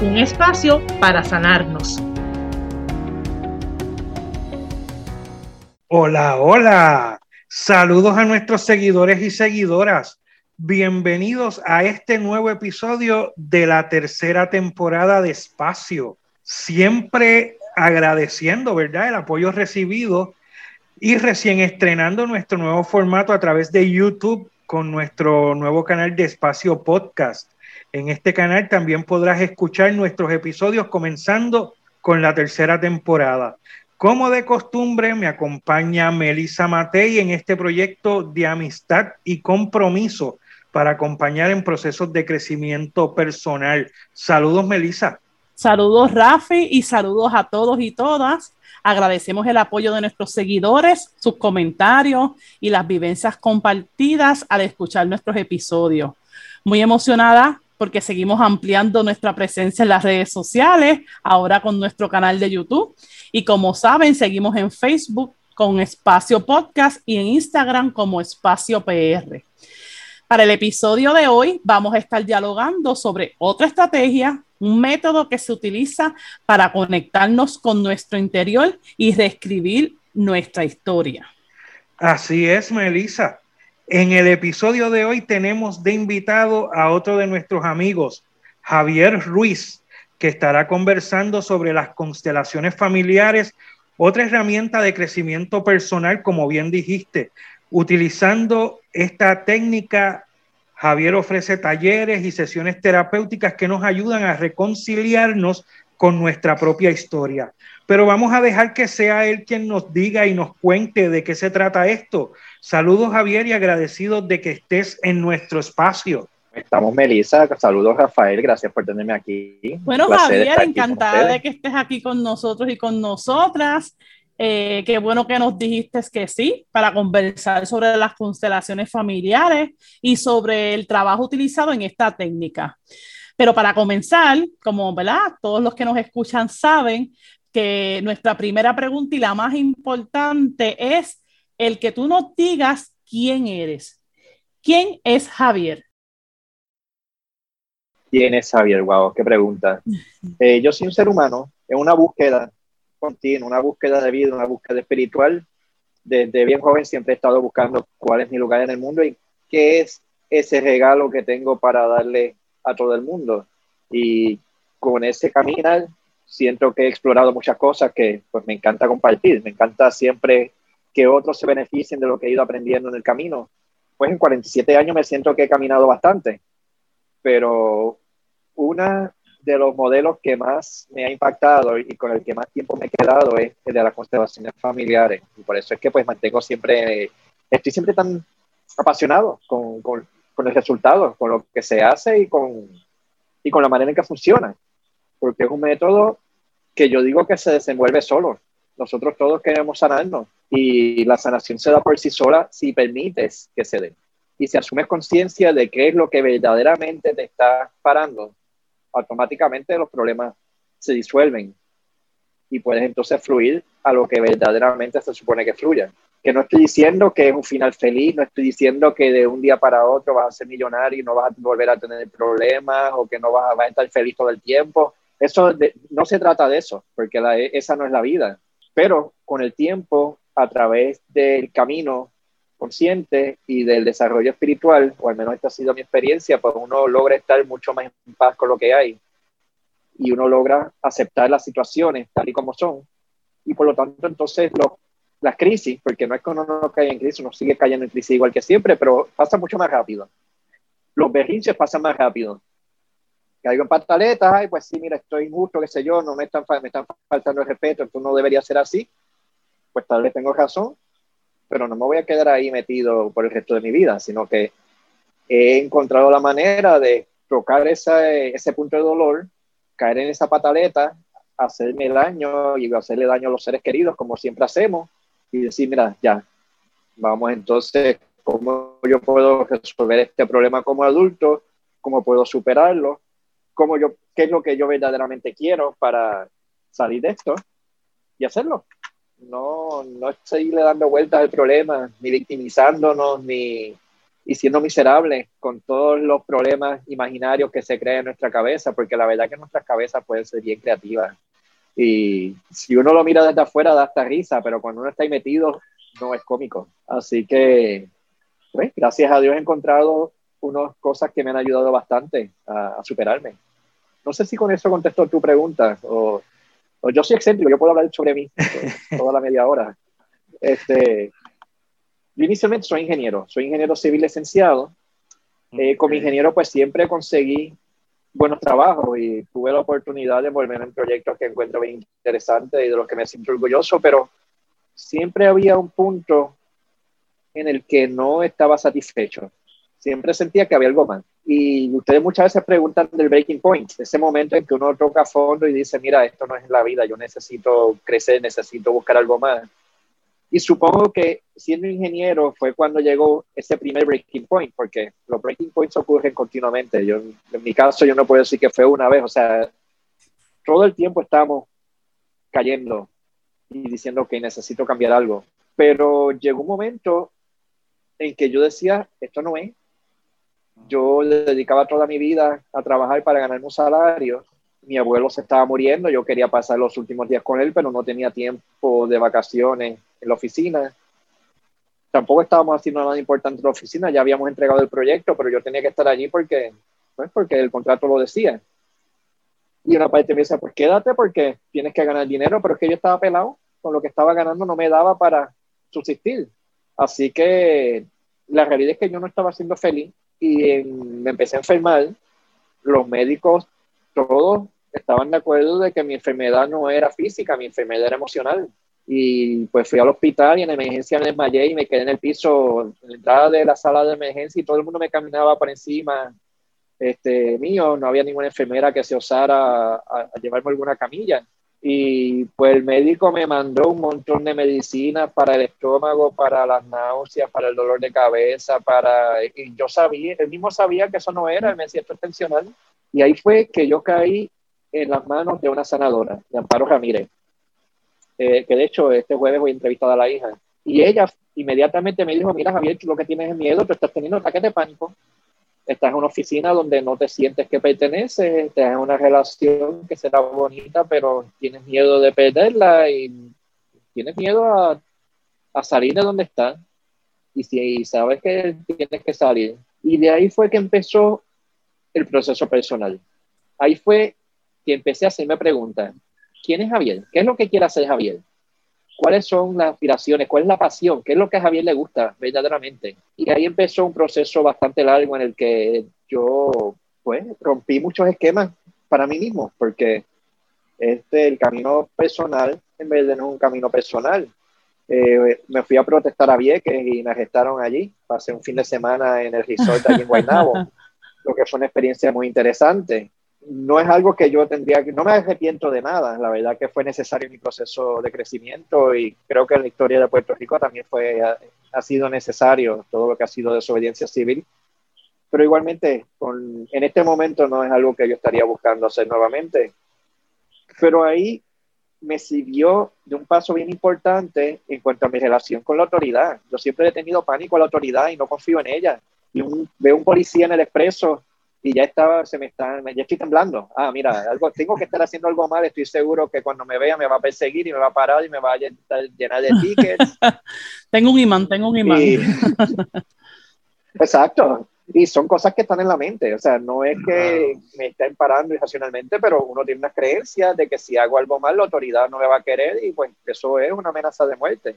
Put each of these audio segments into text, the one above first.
Un espacio para sanarnos. Hola, hola. Saludos a nuestros seguidores y seguidoras. Bienvenidos a este nuevo episodio de la tercera temporada de Espacio. Siempre agradeciendo, ¿verdad?, el apoyo recibido y recién estrenando nuestro nuevo formato a través de YouTube con nuestro nuevo canal de Espacio Podcast. En este canal también podrás escuchar nuestros episodios comenzando con la tercera temporada. Como de costumbre, me acompaña Melissa Matei en este proyecto de amistad y compromiso para acompañar en procesos de crecimiento personal. Saludos, Melissa. Saludos, Rafi, y saludos a todos y todas. Agradecemos el apoyo de nuestros seguidores, sus comentarios y las vivencias compartidas al escuchar nuestros episodios. Muy emocionada porque seguimos ampliando nuestra presencia en las redes sociales, ahora con nuestro canal de YouTube. Y como saben, seguimos en Facebook con Espacio Podcast y en Instagram como Espacio PR. Para el episodio de hoy vamos a estar dialogando sobre otra estrategia, un método que se utiliza para conectarnos con nuestro interior y reescribir nuestra historia. Así es, Melissa. En el episodio de hoy tenemos de invitado a otro de nuestros amigos, Javier Ruiz, que estará conversando sobre las constelaciones familiares, otra herramienta de crecimiento personal, como bien dijiste. Utilizando esta técnica, Javier ofrece talleres y sesiones terapéuticas que nos ayudan a reconciliarnos con nuestra propia historia. Pero vamos a dejar que sea él quien nos diga y nos cuente de qué se trata esto. Saludos Javier y agradecidos de que estés en nuestro espacio. Estamos Melissa, saludos Rafael, gracias por tenerme aquí. Bueno Javier, encantada de que estés aquí con nosotros y con nosotras. Eh, qué bueno que nos dijiste que sí, para conversar sobre las constelaciones familiares y sobre el trabajo utilizado en esta técnica. Pero para comenzar, como ¿verdad? todos los que nos escuchan saben que nuestra primera pregunta y la más importante es el que tú nos digas quién eres. ¿Quién es Javier? ¿Quién es Javier? Wow, qué pregunta. Eh, yo soy un ser humano en una búsqueda continua, una búsqueda de vida, una búsqueda espiritual. Desde bien joven siempre he estado buscando cuál es mi lugar en el mundo y qué es ese regalo que tengo para darle a todo el mundo. Y con ese caminar siento que he explorado muchas cosas que pues me encanta compartir. Me encanta siempre que otros se beneficien de lo que he ido aprendiendo en el camino. Pues en 47 años me siento que he caminado bastante, pero una de los modelos que más me ha impactado y con el que más tiempo me he quedado es el de las constelaciones familiares. Y por eso es que pues mantengo siempre, estoy siempre tan apasionado con, con, con el resultado, con lo que se hace y con, y con la manera en que funciona. Porque es un método que yo digo que se desenvuelve solo. Nosotros todos queremos sanarnos y la sanación se da por sí sola si permites que se dé. Y si asumes conciencia de qué es lo que verdaderamente te está parando, automáticamente los problemas se disuelven y puedes entonces fluir a lo que verdaderamente se supone que fluya. Que no estoy diciendo que es un final feliz, no estoy diciendo que de un día para otro vas a ser millonario y no vas a volver a tener problemas o que no vas a, vas a estar feliz todo el tiempo. Eso no se trata de eso, porque esa no es la vida. Pero con el tiempo a través del camino consciente y del desarrollo espiritual, o al menos esta ha sido mi experiencia, pues uno logra estar mucho más en paz con lo que hay y uno logra aceptar las situaciones tal y como son. Y por lo tanto, entonces, las crisis, porque no es que uno no caiga en crisis, uno sigue cayendo en crisis igual que siempre, pero pasa mucho más rápido. Los berrinches pasan más rápido. Caigo en pataletas, ay, pues sí, mira, estoy injusto, qué sé yo, no me están, me están faltando el respeto, esto no debería ser así pues tal vez tengo razón, pero no me voy a quedar ahí metido por el resto de mi vida, sino que he encontrado la manera de tocar ese punto de dolor caer en esa pataleta, hacerme daño y hacerle daño a los seres queridos, como siempre hacemos, y decir, mira, ya, vamos entonces, ¿cómo yo puedo resolver este problema como adulto? ¿Cómo puedo superarlo? ¿Cómo yo, ¿Qué es lo que yo verdaderamente quiero para salir de esto y hacerlo? No, no seguirle dando vueltas al problema, ni victimizándonos, ni y siendo miserables con todos los problemas imaginarios que se crean en nuestra cabeza, porque la verdad que nuestras cabezas pueden ser bien creativas. Y si uno lo mira desde afuera da hasta risa, pero cuando uno está ahí metido no es cómico. Así que, pues, gracias a Dios he encontrado unas cosas que me han ayudado bastante a, superarme. No sé si con eso contesto tu pregunta, o, o yo soy excéntrico, yo puedo hablar sobre mí toda la media hora. Este, yo inicialmente soy ingeniero, soy ingeniero civil licenciado. Eh, como ingeniero, pues siempre conseguí buenos trabajos y tuve la oportunidad de volver en proyectos que encuentro bien interesantes y de los que me siento orgulloso, pero siempre había un punto en el que no estaba satisfecho. Siempre sentía que había algo más. Y ustedes muchas veces preguntan del breaking point, ese momento en que uno toca fondo y dice, mira, esto no es la vida, yo necesito crecer, necesito buscar algo más. Y supongo que siendo ingeniero fue cuando llegó ese primer breaking point, porque los breaking points ocurren continuamente. Yo, en mi caso, yo no puedo decir que fue una vez, o sea, todo el tiempo estamos cayendo y diciendo que necesito cambiar algo. Pero llegó un momento en que yo decía, esto no es. Yo dedicaba toda mi vida a trabajar para ganar un salario mi abuelo se estaba muriendo, yo quería pasar los últimos días con él, pero no tenía tiempo de vacaciones en la oficina. Tampoco estábamos haciendo nada importante en la oficina, ya habíamos entregado el proyecto, pero yo tenía que estar allí porque, pues porque el contrato lo decía. Y una parte me dice, pues quédate porque tienes que ganar dinero, pero es que yo estaba pelado, con lo que estaba ganando no me daba para subsistir. Así que la realidad es que yo no estaba siendo feliz y me empecé a enfermar. Los médicos todos estaban de acuerdo de que mi enfermedad no era física, mi enfermedad era emocional. Y pues fui al hospital y en emergencia me desmayé y me quedé en el piso, en la entrada de la sala de emergencia y todo el mundo me caminaba por encima este, mío, no había ninguna enfermera que se osara a, llevarme alguna camilla. Y pues el médico me mandó un montón de medicinas para el estómago, para las náuseas, para el dolor de cabeza, para... Y yo sabía, él mismo sabía que eso no era, me decía, esto es tensional. Y ahí fue que yo caí en las manos de una sanadora, de Amparo Ramírez, eh, que de hecho este jueves voy a entrevistar a la hija. Y ella inmediatamente me dijo, mira Javier, lo que tienes es miedo, tú estás teniendo ataques de pánico, estás en una oficina donde no te sientes que perteneces, estás en una relación que será bonita, pero tienes miedo de perderla y tienes miedo a, salir de donde estás. Y si sabes que tienes que salir. Y de ahí fue que empezó el proceso personal. Ahí fue que empecé a hacerme preguntas. ¿Quién es Javier? ¿Qué es lo que quiere hacer Javier? ¿Cuáles son las aspiraciones? ¿Cuál es la pasión? ¿Qué es lo que a Javier le gusta verdaderamente? Y ahí empezó un proceso bastante largo en el que yo, pues, rompí muchos esquemas para mí mismo, porque este, el camino personal, en vez de no un camino personal, eh, me fui a protestar a Vieques y me arrestaron allí. Pasé un fin de semana en el resort allí en Guaynabo. lo que fue una experiencia muy interesante. No es algo que yo tendría que, no me arrepiento de nada, la verdad que fue necesario mi proceso de crecimiento y creo que la historia de Puerto Rico también fue, ha, sido necesario todo lo que ha sido desobediencia civil, pero igualmente con, en este momento no es algo que yo estaría buscando hacer nuevamente. Pero ahí me sirvió de un paso bien importante en cuanto a mi relación con la autoridad. Yo siempre he tenido pánico a la autoridad y no confío en ella y un, veo un policía en el expreso y ya estaba, se me está, ya estoy temblando. Ah, mira, algo, tengo que estar haciendo algo mal, estoy seguro que cuando me vea me va a perseguir y me va a parar y me va a llenar de tickets. tengo un imán, tengo un imán. Exacto. Y son cosas que están en la mente, o sea, no es que me estén parando irracionalmente, pero uno tiene una creencia de que si hago algo mal, la autoridad no me va a querer y pues eso es una amenaza de muerte.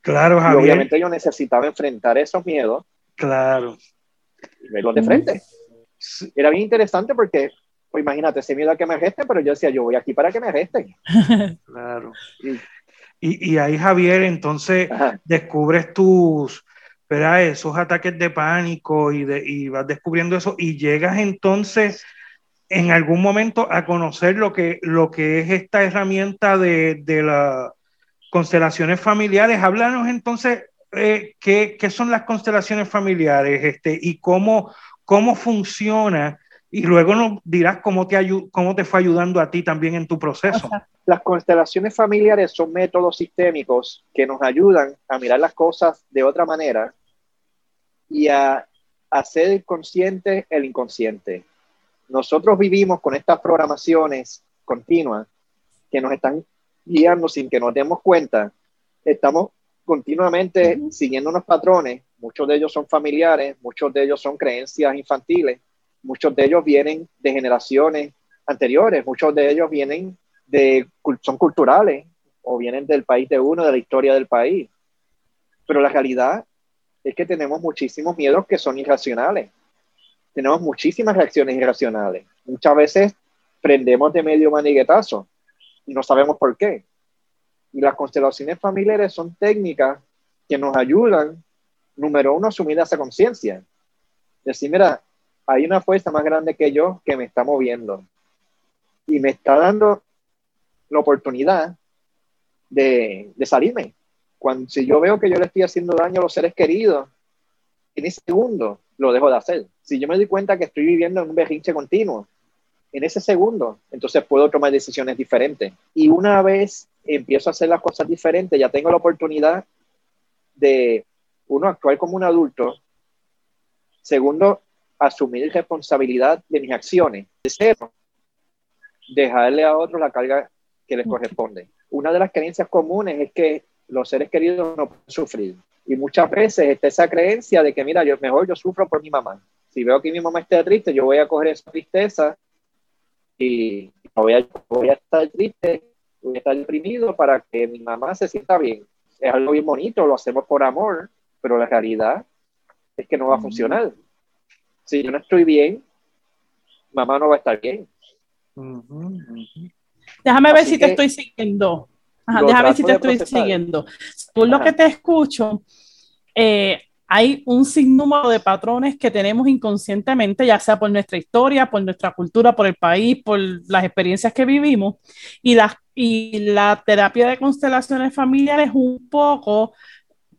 Claro, Javier. obviamente yo necesitaba enfrentar esos miedos Claro. verlo de frente. Era bien interesante porque, pues imagínate, ese miedo a que me arresten, pero yo decía, yo voy aquí para que me arresten. claro. Y, y ahí, Javier, entonces descubres tus, ¿verdad? esos ataques de pánico y, de, y vas descubriendo eso y llegas entonces en algún momento a conocer lo que, lo que es esta herramienta de, de las constelaciones familiares. Háblanos entonces eh, ¿qué, ¿qué, son las constelaciones familiares este, y cómo, cómo funciona. Y luego nos dirás cómo te, cómo te fue ayudando a ti también en tu proceso. Las constelaciones familiares son métodos sistémicos que nos ayudan a mirar las cosas de otra manera y a hacer consciente el inconsciente. Nosotros vivimos con estas programaciones continuas que nos están guiando sin que nos demos cuenta. Estamos continuamente siguiendo unos patrones, muchos de ellos son familiares, muchos de ellos son creencias infantiles, muchos de ellos vienen de generaciones anteriores, muchos de ellos vienen de, son culturales o vienen del país de uno, de la historia del país. Pero la realidad es que tenemos muchísimos miedos que son irracionales. Tenemos muchísimas reacciones irracionales. Muchas veces prendemos de medio maniguetazo y no sabemos por qué. Y las constelaciones familiares son técnicas que nos ayudan, número uno, asumir esa conciencia. Decir, mira, hay una fuerza más grande que yo que me está moviendo y me está dando la oportunidad de, de salirme. Cuando, si yo veo que yo le estoy haciendo daño a los seres queridos, en ese segundo lo dejo de hacer. Si yo me doy cuenta que estoy viviendo en un berrinche continuo, en ese segundo, entonces puedo tomar decisiones diferentes. Y una vez empiezo a hacer las cosas diferentes, ya tengo la oportunidad de, uno, actuar como un adulto, segundo, asumir responsabilidad de mis acciones, tercero, dejarle a otros la carga que les corresponde. Una de las creencias comunes es que los seres queridos no pueden sufrir. Y muchas veces está esa creencia de que, mira, yo mejor yo sufro por mi mamá. Si veo que mi mamá está triste, yo voy a coger esa tristeza y voy a, voy a estar triste, voy a estar deprimido para que mi mamá se sienta bien. Es algo bien bonito, lo hacemos por amor, pero la realidad es que no va a funcionar. Si yo no estoy bien, mamá no va a estar bien. Déjame ver si te estoy siguiendo. déjame ver si te estoy siguiendo. Tú lo que te escucho, eh, hay un sinnúmero de patrones que tenemos inconscientemente, ya sea por nuestra historia, por nuestra cultura, por el país, por las experiencias que vivimos. Y la, y la terapia de constelaciones familiares un poco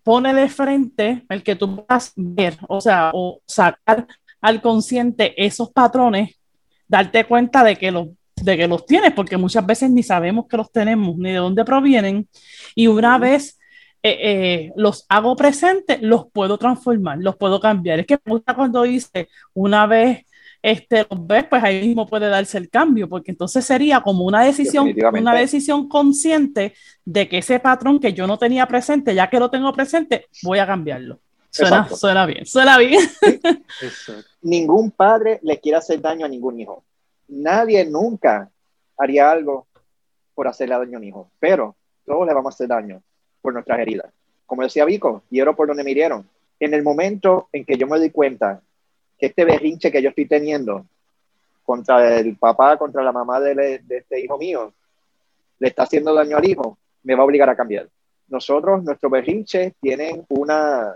pone de frente el que tú puedas ver, o sea, o sacar al consciente esos patrones, darte cuenta de que los de que los tienes, porque muchas veces ni sabemos que los tenemos, ni de dónde provienen. Y una vez eh, eh, los hago presentes, los puedo transformar, los puedo cambiar. Es que me gusta cuando dice, una vez este, los ves, pues ahí mismo puede darse el cambio, porque entonces sería como una decisión, una decisión consciente de que ese patrón que yo no tenía presente, ya que lo tengo presente, voy a cambiarlo. Suena, suena bien, suena bien. Ningún padre le quiere hacer daño a ningún hijo. Nadie nunca haría algo por hacerle daño a un hijo, pero todos le vamos a hacer daño por nuestras heridas. Como decía Vico, hiero por donde me hirieron. En el momento en que yo me doy cuenta que este berrinche que yo estoy teniendo contra el papá, contra la mamá de, este hijo mío, le está haciendo daño al hijo, me va a obligar a cambiar. Nosotros, nuestros berrinches tienen una,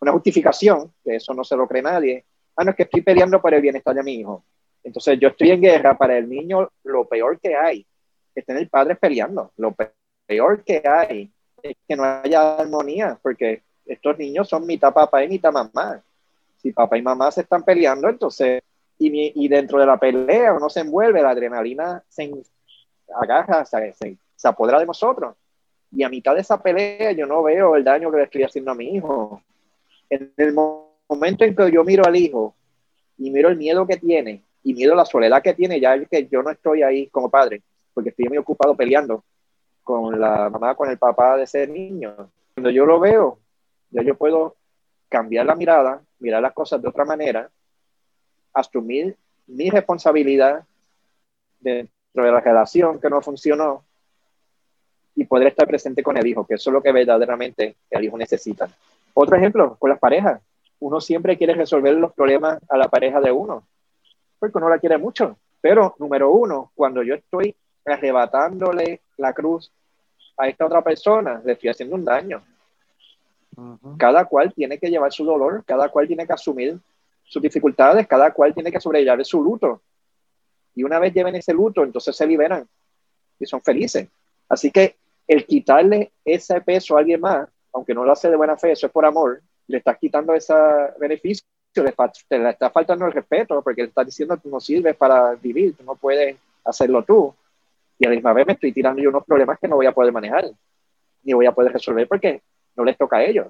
una justificación, que eso no se lo cree nadie. Ah, no, es que estoy peleando por el bienestar de mi hijo. Entonces yo estoy en guerra para el niño, lo peor que hay es tener padres peleando. Lo peor que hay que no haya armonía, porque estos niños son mitad papá y mitad mamá. Si papá y mamá se están peleando, entonces, y, y dentro de la pelea uno se envuelve, la adrenalina se agarra, se, se, de nosotros. Y a mitad de esa pelea yo no veo el daño que le estoy haciendo a mi hijo. En el momento en que yo miro al hijo y miro el miedo que tiene y miro la soledad que tiene, ya que yo no estoy ahí como padre, porque estoy muy ocupado peleando, con la mamá, con el papá de ese niño. Cuando yo lo veo, ya yo puedo cambiar la mirada, mirar las cosas de otra manera, asumir mi responsabilidad dentro de la relación que no funcionó y poder estar presente con el hijo, que eso es lo que verdaderamente el hijo necesita. Otro ejemplo, con las parejas. Uno siempre quiere resolver los problemas a la pareja de uno, porque uno la quiere mucho. Pero, número uno, cuando yo estoy arrebatándole la cruz a esta otra persona, le estoy haciendo un daño. Cada cual tiene que llevar su dolor, cada cual tiene que asumir sus dificultades, cada cual tiene que sobrellevar su luto. Y una vez lleven ese luto, entonces se liberan y son felices. Así que el quitarle ese peso a alguien más, aunque no lo hace de buena fe, eso es por amor, le estás quitando ese beneficio, le, te le está faltando el respeto porque le estás diciendo que no sirves para vivir, no puedes hacerlo tú. Y a la misma vez me estoy tirando yo unos problemas que no voy a poder manejar, ni voy a poder resolver porque no les toca a ellos.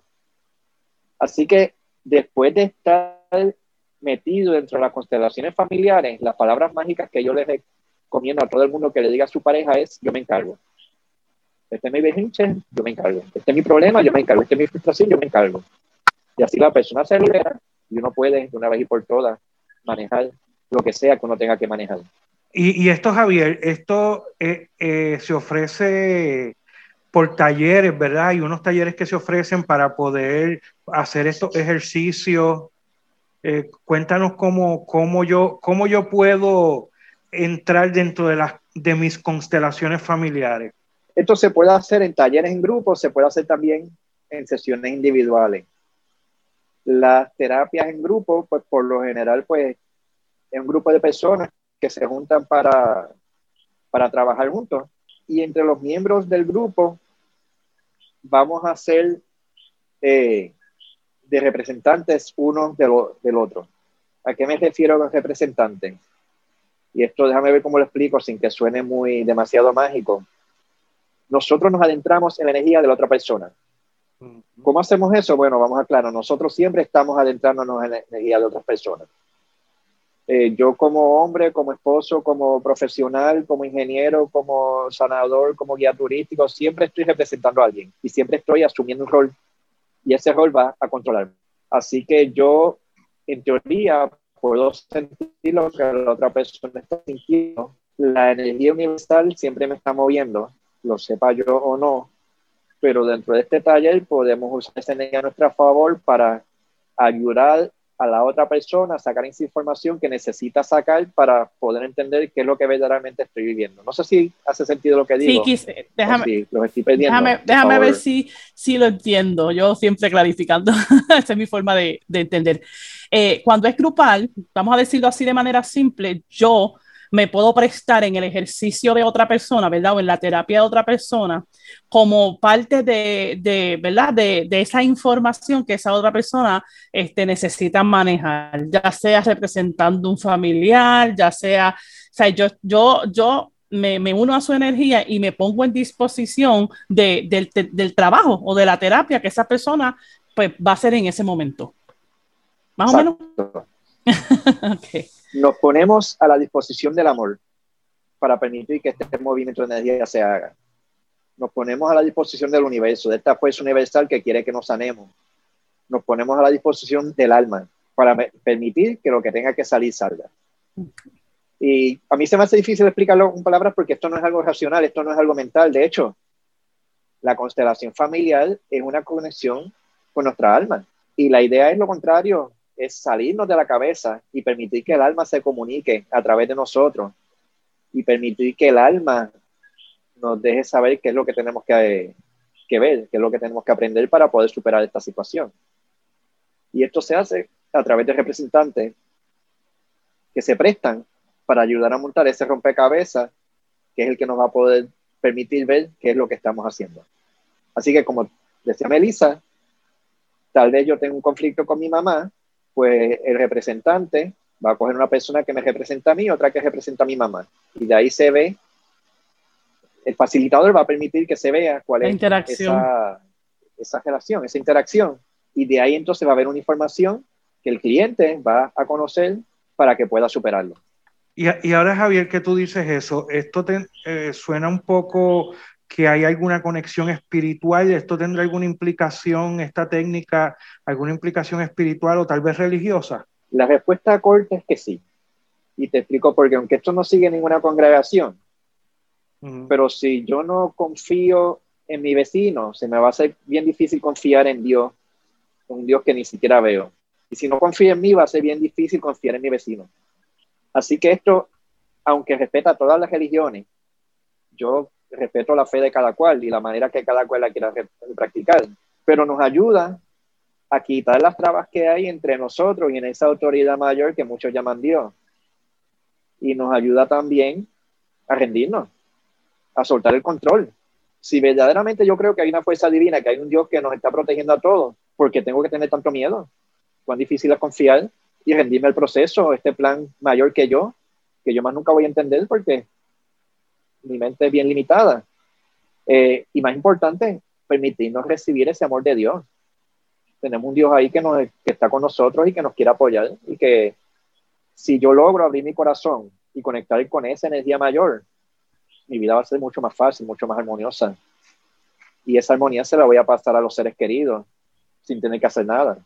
Así que después de estar metido dentro de las constelaciones familiares, las palabras mágicas que yo les recomiendo a todo el mundo que le diga a su pareja es, yo me encargo. Este es mi berrinche, yo me encargo. Este es mi problema, yo me encargo. Este es mi frustración, yo me encargo. Y así la persona se libera y uno puede de una vez y por todas manejar lo que sea que uno tenga que manejar. Y, esto, Javier, esto eh, eh, se ofrece por talleres, ¿verdad? Hay unos talleres que se ofrecen para poder hacer estos ejercicios. Eh, cuéntanos cómo, cómo, yo, cómo yo puedo entrar dentro de, las, de mis constelaciones familiares. Esto se puede hacer en talleres en grupo, se puede hacer también en sesiones individuales. Las terapias en grupo, pues por lo general, pues es un grupo de personas que se juntan para, para trabajar juntos. Y entre los miembros del grupo vamos a ser eh, de representantes uno del otro. ¿A qué me refiero con representantes? Y esto déjame ver cómo lo explico sin que suene muy demasiado mágico. Nosotros nos adentramos en la energía de la otra persona. ¿Cómo hacemos eso? Bueno, vamos a aclarar. Nosotros siempre estamos adentrándonos en la energía de otras personas. Eh, yo como hombre, como esposo, como profesional, como ingeniero, como sanador, como guía turístico, siempre estoy representando a alguien y siempre estoy asumiendo un rol y ese rol va a controlarme. Así que yo, en teoría, puedo sentir lo que la otra persona está sintiendo. La energía universal siempre me está moviendo, lo sepa yo o no, pero dentro de este taller podemos usar esa energía a nuestro favor para ayudar a la otra persona, sacar esa información que necesita sacar para poder entender qué es lo que verdaderamente estoy viviendo. No sé si hace sentido lo que digo. Sí, déjame, déjame, ver si, si lo entiendo. Yo siempre clarificando. Esa es mi forma de, de entender. Eh, cuando es grupal, vamos a decirlo así de manera simple, yo me puedo prestar en el ejercicio de otra persona, ¿verdad? O en la terapia de otra persona, como parte de, de ¿verdad? De, de, esa información que esa otra persona este, necesita manejar, ya sea representando un familiar, ya sea, o sea, yo, yo, yo me, me, uno a su energía y me pongo en disposición de, del, del, trabajo o de la terapia que esa persona pues, va a hacer en ese momento. Más o menos. okay nos ponemos a la disposición del amor para permitir que este movimiento de energía se haga. Nos ponemos a la disposición del universo, de esta fuerza universal que quiere que nos sanemos. Nos ponemos a la disposición del alma para permitir que lo que tenga que salir salga. Y a mí se me hace difícil explicarlo en palabras porque esto no es algo racional, esto no es algo mental. De hecho, la constelación familiar es una conexión con nuestra alma. Y la idea es lo contrario, es salirnos de la cabeza y permitir que el alma se comunique a través de nosotros y permitir que el alma nos deje saber qué es lo que tenemos que, que ver, qué es lo que tenemos que aprender para poder superar esta situación. Y esto se hace a través de representantes que se prestan para ayudar a montar ese rompecabezas, que es el que nos va a poder permitir ver qué es lo que estamos haciendo. Así que como decía Melissa, tal vez yo tengo un conflicto con mi mamá pues el representante va a coger una persona que me representa a mí, otra que representa a mi mamá. Y de ahí se ve, el facilitador va a permitir que se vea cuál es esa, esa relación, esa interacción. Y de ahí entonces va a haber una información que el cliente va a conocer para que pueda superarlo. Y, y ahora, Javier, que tú dices eso, esto te, eh, suena un poco que hay alguna conexión espiritual, esto tendrá alguna implicación, esta técnica, alguna implicación espiritual o tal vez religiosa? La respuesta corta es que sí. Y te explico porque aunque esto no sigue ninguna congregación, pero si yo no confío en mi vecino, se me va a hacer bien difícil confiar en Dios, un Dios que ni siquiera veo. Y si no confío en mí, va a ser bien difícil confiar en mi vecino. Así que esto, aunque respeta todas las religiones, yo respeto la fe de cada cual y la manera que cada cual la quiera practicar, pero nos ayuda a quitar las trabas que hay entre nosotros y en esa autoridad mayor que muchos llaman Dios. y nos ayuda también a rendirnos, a soltar el control. Si verdaderamente yo creo que hay una fuerza divina, que hay un Dios que nos está protegiendo a todos, ¿por qué tengo que tener tanto miedo? Cuán difícil es confiar y rendirme al proceso, este plan mayor que yo, que yo más nunca voy a entender porque mi mente es bien limitada. Eh, y más importante, permitirnos recibir ese amor de Dios. Tenemos un Dios ahí que, nos, que está con nosotros y que nos quiere apoyar y que si yo logro abrir mi corazón y conectar con esa energía mayor, mi vida va a ser mucho más fácil, mucho más armoniosa. Y esa armonía se la voy a pasar a los seres queridos sin tener que hacer nada.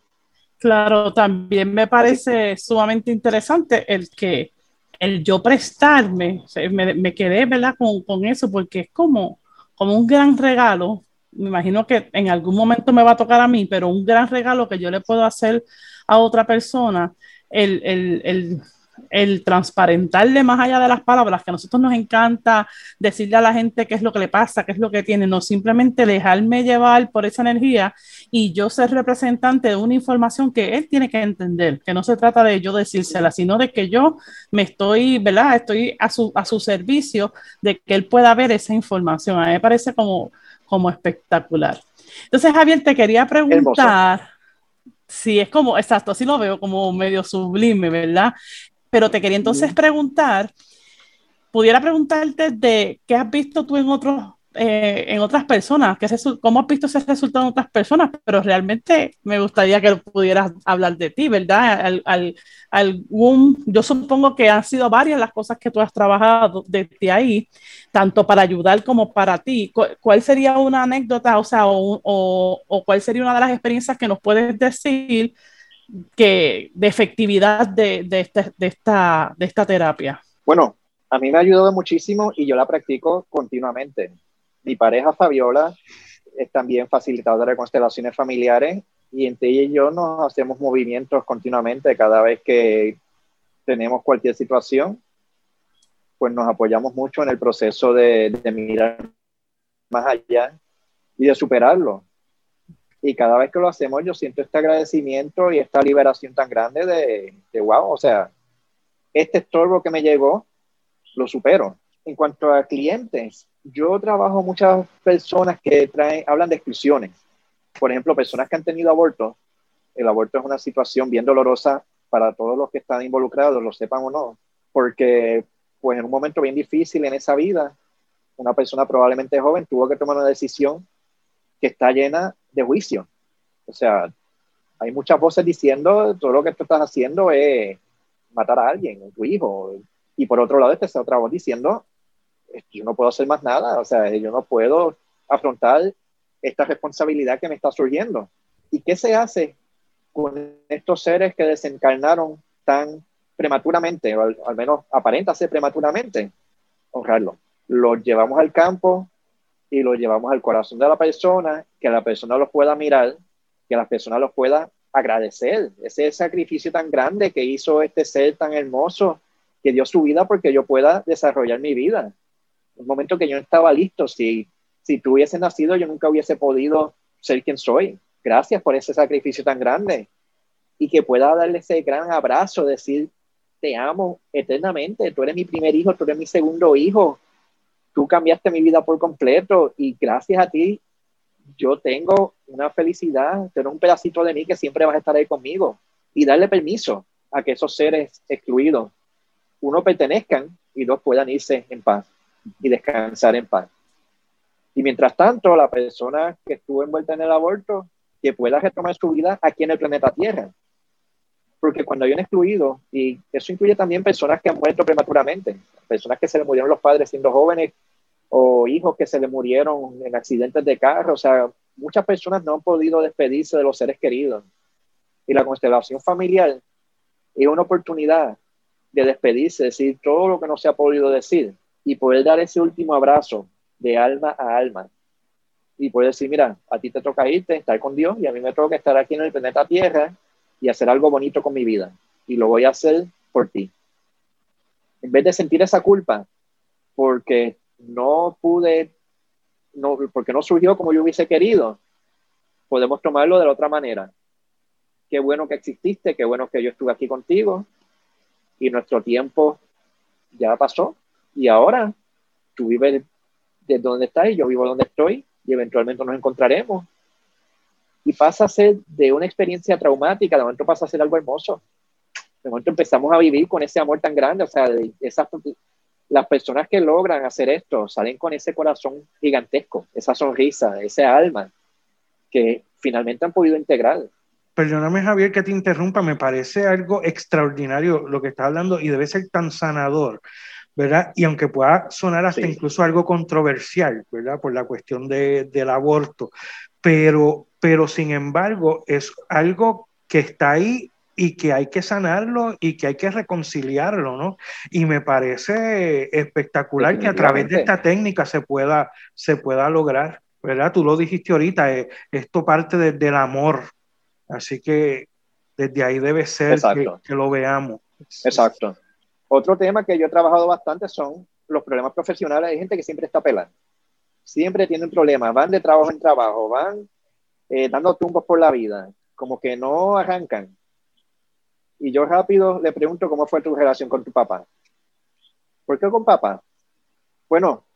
Claro, también me parece sumamente interesante el que el yo prestarme, me, quedé ¿verdad? Con, con, eso porque es como, como un gran regalo. Me imagino que en algún momento me va a tocar a mí, pero un gran regalo que yo le puedo hacer a otra persona, el, el, el el transparentarle más allá de las palabras, que a nosotros nos encanta decirle a la gente qué es lo que le pasa, qué es lo que tiene, no simplemente dejarme llevar por esa energía y yo ser representante de una información que él tiene que entender, que no se trata de yo decírsela, sino de que yo me estoy, ¿verdad? Estoy a su, a su servicio de que él pueda ver esa información. A mí me parece como, como espectacular. Entonces, Javier, te quería preguntar. Sí, es como, exacto, así lo veo como medio sublime, ¿verdad? Pero te quería entonces preguntar, pudiera preguntarte de qué has visto tú en otros eh, en otras personas, que cómo has visto ese resultado en otras personas, pero realmente me gustaría que pudieras hablar de ti, ¿verdad? Al, algún, yo supongo que han sido varias las cosas que tú has trabajado desde ahí, tanto para ayudar como para ti. ¿Cuál sería una anécdota, o sea, o, o cuál sería una de las experiencias que nos puedes decir que, de efectividad de, de, esta, de, esta, de esta terapia? Bueno, a mí me ha ayudado muchísimo y yo la practico continuamente. Mi pareja Fabiola es también facilitadora de constelaciones familiares y entre ella y yo nos hacemos movimientos continuamente cada vez que tenemos cualquier situación, pues nos apoyamos mucho en el proceso de, de mirar más allá y de superarlo. Y cada vez que lo hacemos, yo siento este agradecimiento y esta liberación tan grande de, de wow, o sea, este estorbo que me llegó, lo supero. En cuanto a clientes, yo trabajo muchas personas que traen, hablan de exclusiones. Por ejemplo, personas que han tenido aborto. El aborto es una situación bien dolorosa para todos los que están involucrados, lo sepan o no, porque pues en un momento bien difícil en esa vida, una persona probablemente joven tuvo que tomar una decisión que está llena de juicio. O sea, hay muchas voces diciendo todo lo que tú estás haciendo es matar a alguien, a tu hijo. Y por otro lado está otra voz diciendo, yo no puedo hacer más nada, o sea, yo no puedo afrontar esta responsabilidad que me está surgiendo. ¿Y qué se hace con estos seres que desencarnaron tan prematuramente, o al, menos aparenta ser prematuramente? Honrarlo. Los llevamos al campo, y lo llevamos al corazón de la persona, que la persona los pueda mirar, que la persona los pueda agradecer. Ese sacrificio tan grande que hizo este ser tan hermoso, que dio su vida porque yo pueda desarrollar mi vida. Un momento que yo estaba listo, si, si tú hubiese nacido, yo nunca hubiese podido ser quien soy. Gracias por ese sacrificio tan grande. Y que pueda darle ese gran abrazo, decir, te amo eternamente, tú eres mi primer hijo, tú eres mi segundo hijo, tú cambiaste mi vida por completo y gracias a ti yo tengo una felicidad, tengo un pedacito de mí que siempre vas a estar ahí conmigo y darle permiso a que esos seres excluidos, uno pertenezcan y dos puedan irse en paz y descansar en paz. Y mientras tanto, la persona que estuvo envuelta en el aborto, que pueda retomar su vida aquí en el planeta Tierra. Porque cuando hay un excluido, y eso incluye también personas que han muerto prematuramente, personas que se le murieron los padres siendo jóvenes o hijos que se le murieron en accidentes de carro. O sea, muchas personas no han podido despedirse de los seres queridos. Y la constelación familiar es una oportunidad de despedirse, decir todo lo que no se ha podido decir y poder dar ese último abrazo de alma a alma. Y poder decir, mira, a ti te toca irte, estar con Dios y a mí me toca estar aquí en el planeta Tierra y hacer algo bonito con mi vida. Y lo voy a hacer por ti en vez de sentir esa culpa porque no pude, no, porque no surgió como yo hubiese querido, podemos tomarlo de la otra manera. Qué bueno que exististe, qué bueno que yo estuve aquí contigo y nuestro tiempo ya pasó y ahora tú vives de donde estás y yo vivo donde estoy y eventualmente nos encontraremos. Y pasa a ser de una experiencia traumática, de momento pasa a ser algo hermoso. De momento empezamos a vivir con ese amor tan grande, o sea, esas, las personas que logran hacer esto salen con ese corazón gigantesco, esa sonrisa, ese alma que finalmente han podido integrar. Perdóname Javier que te interrumpa, me parece algo extraordinario lo que estás hablando y debe ser tan sanador, ¿verdad? Y aunque pueda sonar hasta incluso algo controversial, ¿verdad? Por la cuestión de, del aborto, pero, pero sin embargo es algo que está ahí y que hay que sanarlo y que hay que reconciliarlo, ¿no? Y me parece espectacular que a través de esta técnica se pueda, se pueda lograr, ¿verdad? Tú lo dijiste ahorita, eh, esto parte del amor, así que desde ahí debe ser que, lo veamos. Exacto. Otro tema que yo he trabajado bastante son los problemas profesionales. Hay gente que siempre está pelando, siempre tiene un problema, van de trabajo en trabajo, van eh, dando tumbos por la vida, como que no arrancan y yo rápido le pregunto cómo fue tu relación con tu papá. ¿Por qué con papá? Bueno,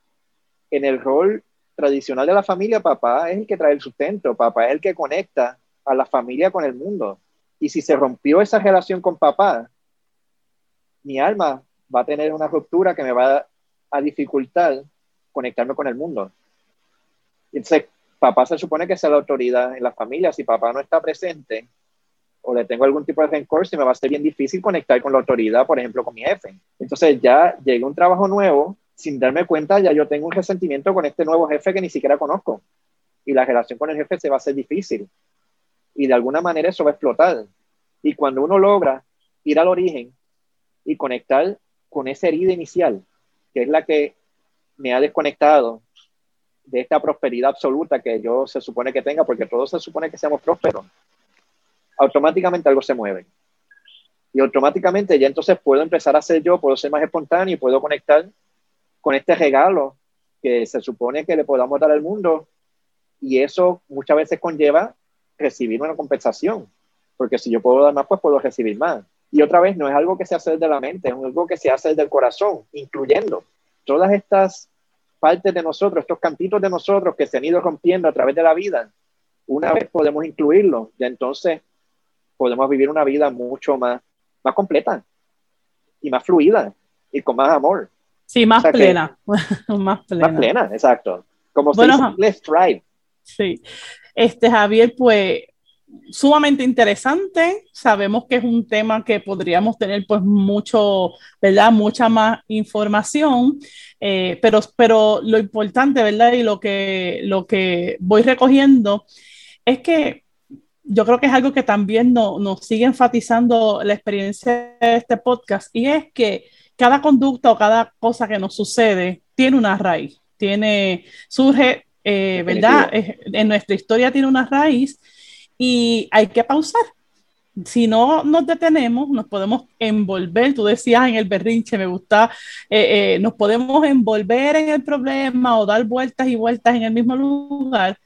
en el rol tradicional de la familia, papá es el que trae el sustento, papá es el que conecta a la familia con el mundo. Y si se rompió esa relación con papá, mi alma va a tener una ruptura que me va a dificultar conectarme con el mundo. Entonces, papá se supone que es la autoridad en la familia. Si papá no está presente, o le tengo algún tipo de rencor, se me va a ser bien difícil conectar con la autoridad, por ejemplo, con mi jefe. Entonces ya llega un trabajo nuevo, sin darme cuenta, ya yo tengo un resentimiento con este nuevo jefe que ni siquiera conozco. Y la relación con el jefe se va a hacer difícil. Y de alguna manera eso va a explotar. Y cuando uno logra ir al origen y conectar con esa herida inicial, que es la que me ha desconectado de esta prosperidad absoluta que yo se supone que tenga, porque todos se supone que seamos prósperos automáticamente algo se mueve. Y automáticamente ya entonces puedo empezar a ser yo, puedo ser más espontáneo y puedo conectar con este regalo que se supone que le podamos dar al mundo. Y eso muchas veces conlleva recibir una compensación, porque si yo puedo dar más, pues puedo recibir más. Y otra vez, no es algo que se hace de la mente, es algo que se hace del corazón, incluyendo todas estas partes de nosotros, estos cantitos de nosotros que se han ido rompiendo a través de la vida. Una vez podemos incluirlo, ya entonces podemos vivir una vida mucho más, más completa y más fluida y con más amor. Sí, más plena. más plena. Más plena, exacto. Como se dice, let's thrive. Sí. Este, Javier, pues sumamente interesante. Sabemos que es un tema que podríamos tener pues mucho, ¿verdad? Mucha más información, eh, pero, pero lo importante, ¿verdad? Y lo que, lo que voy recogiendo es que yo creo que es algo que también nos sigue enfatizando la experiencia de este podcast y es que cada conducta o cada cosa que nos sucede tiene una raíz, tiene, surge, eh, ¿verdad? En nuestra historia tiene una raíz y hay que pausar. Si no nos detenemos, nos podemos envolver, tú decías en el berrinche, me gusta, eh, eh, nos podemos envolver en el problema o dar vueltas y vueltas en el mismo lugar,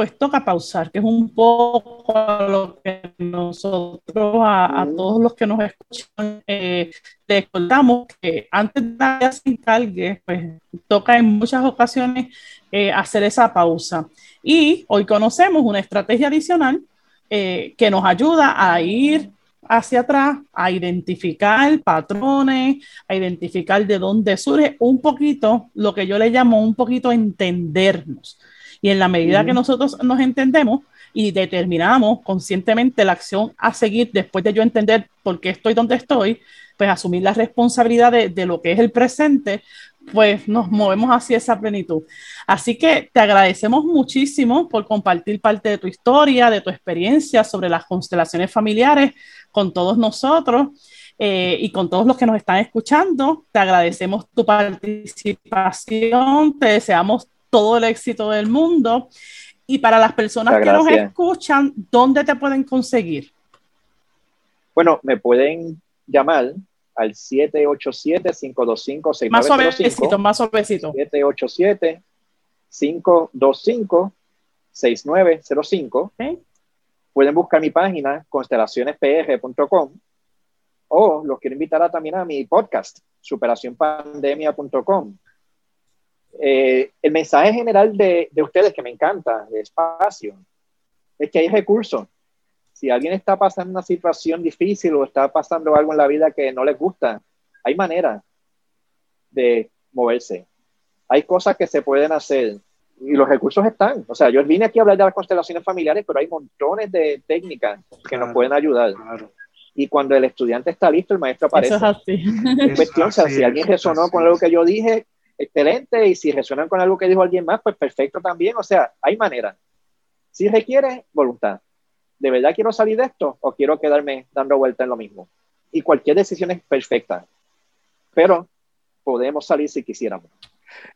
pues toca pausar, que es un poco lo que nosotros, a, todos los que nos escuchan, eh, les contamos que antes de que se encargue, pues toca en muchas ocasiones eh, hacer esa pausa. Y hoy conocemos una estrategia adicional eh, que nos ayuda a ir hacia atrás, a identificar patrones, a identificar de dónde surge un poquito, lo que yo le llamo un poquito entendernos y en la medida que nosotros nos entendemos y determinamos conscientemente la acción a seguir después de yo entender por qué estoy donde estoy, pues asumir la responsabilidad de, lo que es el presente, pues nos movemos hacia esa plenitud. Así que te agradecemos muchísimo por compartir parte de tu historia, de tu experiencia sobre las constelaciones familiares con todos nosotros. Eh, y con todos los que nos están escuchando, te agradecemos tu participación, te deseamos todo el éxito del mundo. Y para las personas que nos escuchan, ¿dónde te pueden conseguir? Bueno, me pueden llamar al 787-525-6905. Más suavecito, más suavecito. 787-525-6905. Pueden buscar mi página, constelacionespr.com, o los quiero invitar a, también a mi podcast, superacionpandemia.com. Eh, el mensaje general de, de, ustedes que me encanta, de espacio, es que hay recursos. Si alguien está pasando una situación difícil o está pasando algo en la vida que no les gusta, hay manera de moverse. Hay cosas que se pueden hacer y los recursos están. O sea, yo vine aquí a hablar de las constelaciones familiares, pero hay montones de técnicas que nos pueden ayudar. Y cuando el estudiante está listo, el maestro aparece. Eso es así. Es cuestión, o sea, si alguien resonó con algo que yo dije, excelente, y si resuenan con algo que dijo alguien más, pues perfecto también. O sea, hay manera. Si requiere voluntad. ¿De verdad quiero salir de esto o quiero quedarme dando vuelta en lo mismo? Y cualquier decisión es perfecta. Pero podemos salir si quisiéramos.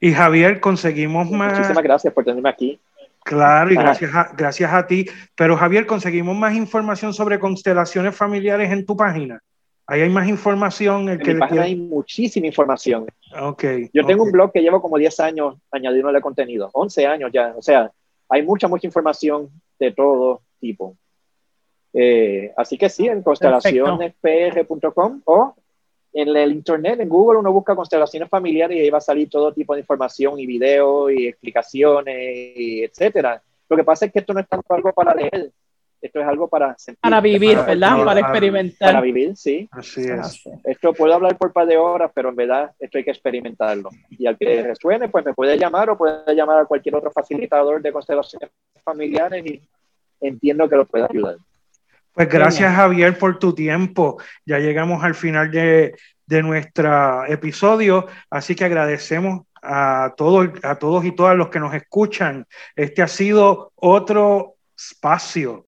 Y Javier, conseguimos más. Muchísimas gracias por tenerme aquí. Claro, y gracias a, gracias a ti. Pero Javier, conseguimos más información sobre constelaciones familiares en tu página. Ahí hay más información. El en que mi página hay muchísima información. Okay, Yo tengo un blog que llevo como 10 años añadiéndole contenido, 11 años ya. O sea, hay mucha, mucha información de todo tipo. Eh, así que sí, en constelacionespr.com o en el internet, en Google, uno busca constelaciones familiares y ahí va a salir todo tipo de información y videos y explicaciones, y etcétera. Lo que pasa es que esto no es tanto algo para leer, esto es algo para sentir, Para vivir, para, ¿verdad? Para, experimentar. Para vivir, sí. Así es. Esto puedo hablar por un par de horas, pero en verdad esto hay que experimentarlo. Y al que resuene, pues me puede llamar o puede llamar a cualquier otro facilitador de constelaciones familiares y entiendo que lo puede ayudar. Pues gracias Javier por tu tiempo. Ya llegamos al final de, de nuestro episodio, así que agradecemos a todos, a todos y todas los que nos escuchan. Este ha sido otro espacio.